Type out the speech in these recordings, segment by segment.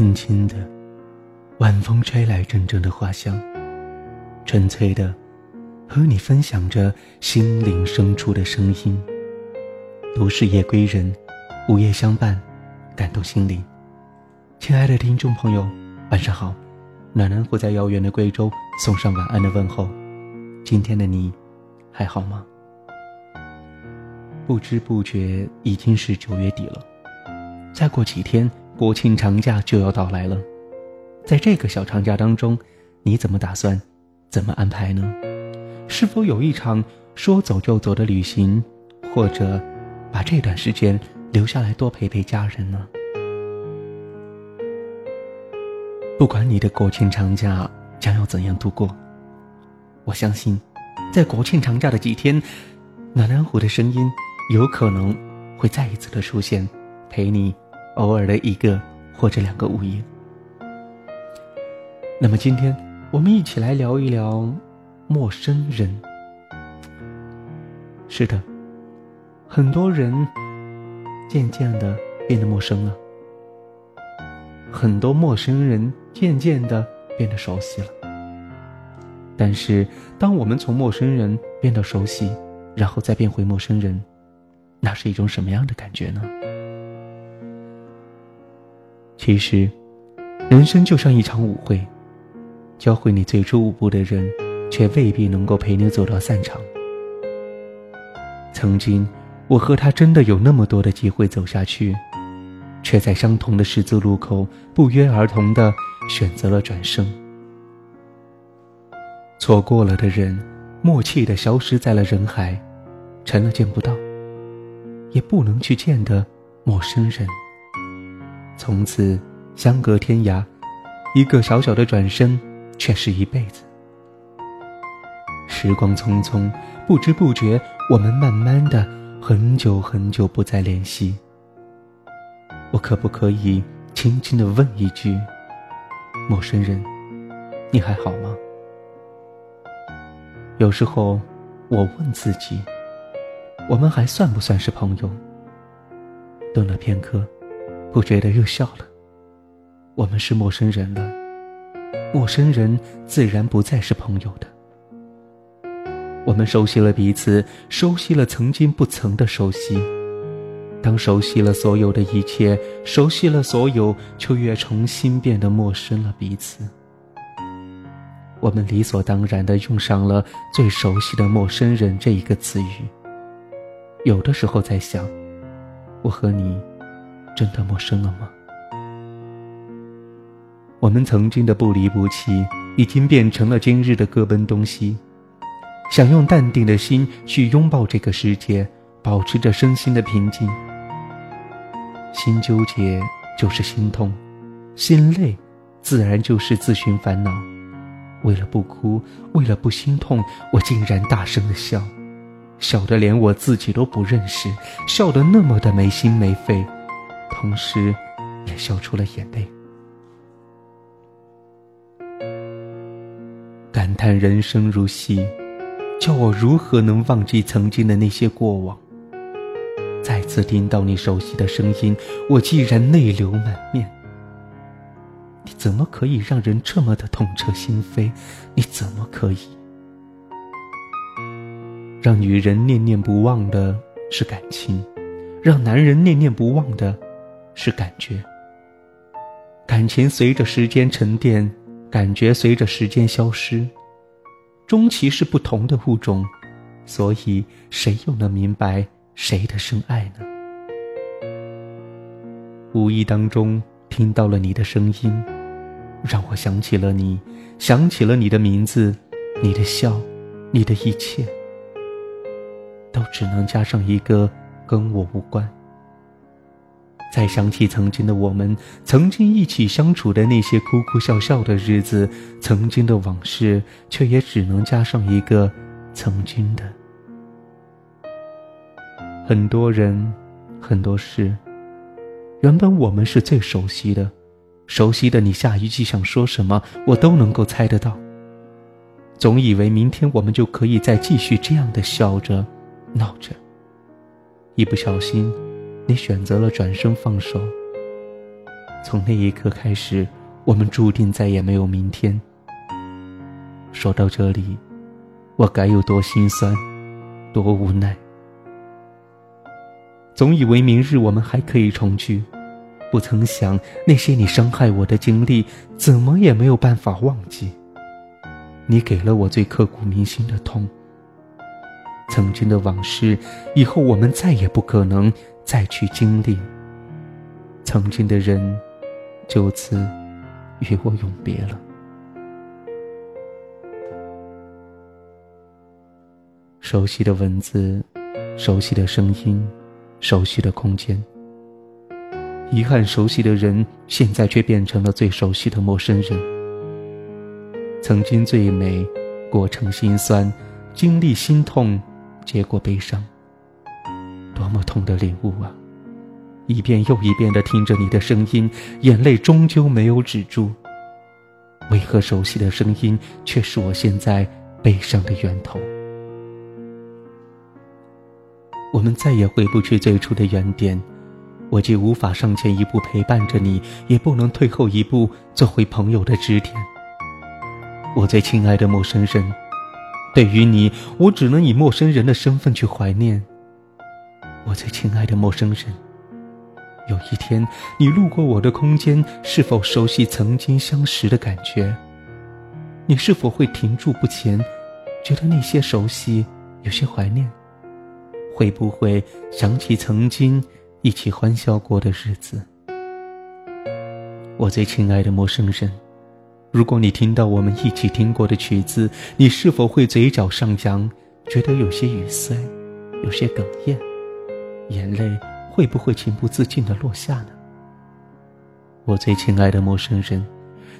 轻轻的，晚风吹来阵阵的花香，纯粹的，和你分享着心灵深处的声音。都市夜归人，午夜相伴，感动心灵。亲爱的听众朋友，晚上好，暖暖虎在遥远的贵州送上晚安的问候。今天的你，还好吗？不知不觉已经是九月底了，再过几天国庆长假就要到来了。在这个小长假当中，你怎么打算，怎么安排呢？是否有一场说走就走的旅行，或者把这段时间留下来多陪陪家人呢？不管你的国庆长假将要怎样度过，我相信，在国庆长假的几天，暖暖虎的声音。有可能会再一次的出现，陪你偶尔的一个或者两个午夜。那么今天我们一起来聊一聊陌生人。是的，很多人渐渐的变得陌生了，很多陌生人渐渐的变得熟悉了。但是，当我们从陌生人变得熟悉，然后再变回陌生人。那是一种什么样的感觉呢？其实，人生就像一场舞会，教会你最初舞步的人，却未必能够陪你走到散场。曾经，我和他真的有那么多的机会走下去，却在相同的十字路口不约而同的选择了转身。错过了的人，默契的消失在了人海，成了见不到。也不能去见的陌生人，从此相隔天涯，一个小小的转身，却是一辈子。时光匆匆，不知不觉，我们慢慢的很久很久不再联系。我可不可以轻轻的问一句，陌生人，你还好吗？有时候，我问自己。我们还算不算是朋友？顿了片刻，不觉得又笑了。我们是陌生人了，陌生人自然不再是朋友的。我们熟悉了彼此，熟悉了曾经不曾的熟悉。当熟悉了所有的一切，熟悉了所有，却越重新变得陌生了彼此。我们理所当然的用上了“最熟悉的陌生人”这一个词语。有的时候在想，我和你真的陌生了吗？我们曾经的不离不弃，已经变成了今日的各奔东西。想用淡定的心去拥抱这个世界，保持着身心的平静。心纠结就是心痛，心累自然就是自寻烦恼。为了不哭，为了不心痛，我竟然大声的笑。笑得连我自己都不认识，笑得那么的没心没肺，同时，也笑出了眼泪。感叹人生如戏，叫我如何能忘记曾经的那些过往？再次听到你熟悉的声音，我竟然泪流满面。你怎么可以让人这么的痛彻心扉？你怎么可以？让女人念念不忘的是感情，让男人念念不忘的是感觉。感情随着时间沉淀，感觉随着时间消失，终其是不同的物种，所以谁又能明白谁的深爱呢？无意当中听到了你的声音，让我想起了你，想起了你的名字，你的笑，你的一切。都只能加上一个跟我无关。再想起曾经的我们，曾经一起相处的那些哭哭笑笑的日子，曾经的往事，却也只能加上一个曾经的。很多人，很多事，原本我们是最熟悉的，熟悉的你下一句想说什么，我都能够猜得到。总以为明天我们就可以再继续这样的笑着。闹着，一不小心，你选择了转身放手。从那一刻开始，我们注定再也没有明天。说到这里，我该有多心酸，多无奈。总以为明日我们还可以重聚，不曾想那些你伤害我的经历，怎么也没有办法忘记。你给了我最刻骨铭心的痛。曾经的往事，以后我们再也不可能再去经历。曾经的人，就此与我永别了。熟悉的文字，熟悉的声音，熟悉的空间。遗憾，熟悉的人，现在却变成了最熟悉的陌生人。曾经最美，过程心酸，经历心痛。结果悲伤，多么痛的领悟啊！一遍又一遍的听着你的声音，眼泪终究没有止住。为何熟悉的声音却是我现在悲伤的源头？我们再也回不去最初的原点，我既无法上前一步陪伴着你，也不能退后一步做回朋友的支点。我最亲爱的陌生人。对于你，我只能以陌生人的身份去怀念。我最亲爱的陌生人，有一天你路过我的空间，是否熟悉曾经相识的感觉？你是否会停住不前，觉得那些熟悉有些怀念？会不会想起曾经一起欢笑过的日子？我最亲爱的陌生人。如果你听到我们一起听过的曲子，你是否会嘴角上扬，觉得有些语塞，有些哽咽，眼泪会不会情不自禁的落下呢？我最亲爱的陌生人，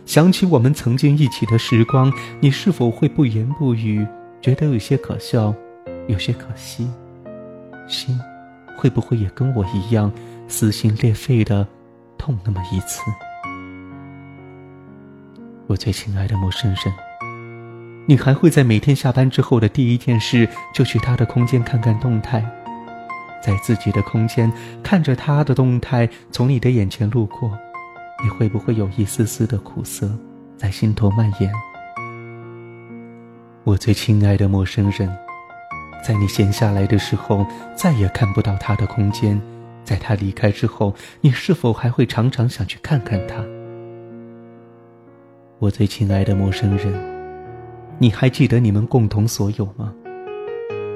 想起我们曾经一起的时光，你是否会不言不语，觉得有些可笑，有些可惜，心会不会也跟我一样撕心裂肺的痛那么一次？我最亲爱的陌生人，你还会在每天下班之后的第一件事就去他的空间看看动态，在自己的空间看着他的动态从你的眼前路过，你会不会有一丝丝的苦涩在心头蔓延？我最亲爱的陌生人，在你闲下来的时候再也看不到他的空间，在他离开之后，你是否还会常常想去看看他？我最亲爱的陌生人，你还记得你们共同所有吗？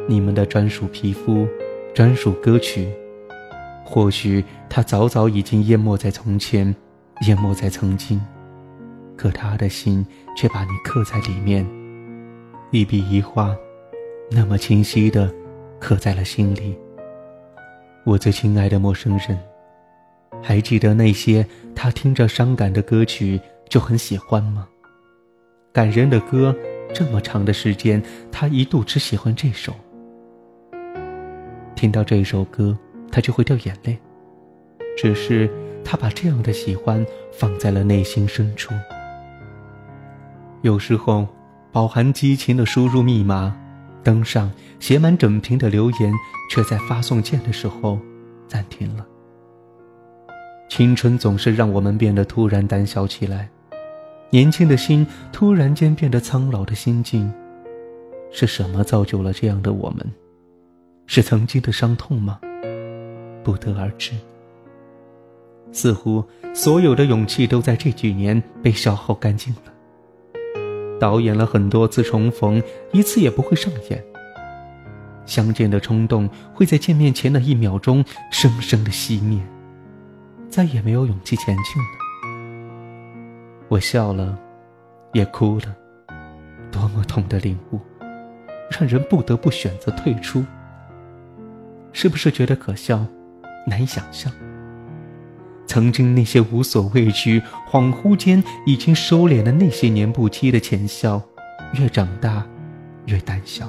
你们的专属皮肤，专属歌曲。或许他早早已经淹没在从前，淹没在曾经，可他的心却把你刻在里面，一笔一画，那么清晰的刻在了心里。我最亲爱的陌生人，还记得那些他听着伤感的歌曲。就很喜欢吗？感人的歌，这么长的时间，他一度只喜欢这首。听到这首歌，他就会掉眼泪。只是他把这样的喜欢放在了内心深处。有时候，饱含激情的输入密码，登上写满整屏的留言，却在发送键的时候暂停了。青春总是让我们变得突然胆小起来。年轻的心突然间变得苍老的心境，是什么造就了这样的我们？是曾经的伤痛吗？不得而知。似乎所有的勇气都在这几年被消耗干净了。导演了很多次重逢，一次也不会上演。相见的冲动会在见面前的一秒钟生生的熄灭，再也没有勇气前进了。我笑了，也哭了，多么痛的领悟，让人不得不选择退出。是不是觉得可笑，难以想象？曾经那些无所畏惧，恍惚间已经收敛了那些年不羁的浅笑，越长大，越胆小。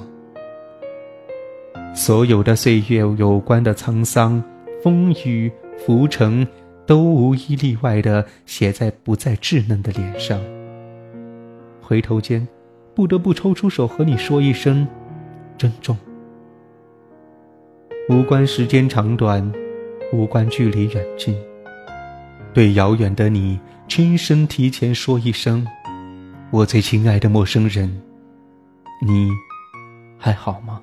所有的岁月有关的沧桑、风雨、浮沉。都无一例外的写在不再稚嫩的脸上。回头间，不得不抽出手和你说一声珍重。无关时间长短，无关距离远近，对遥远的你轻声提前说一声：“我最亲爱的陌生人，你还好吗？”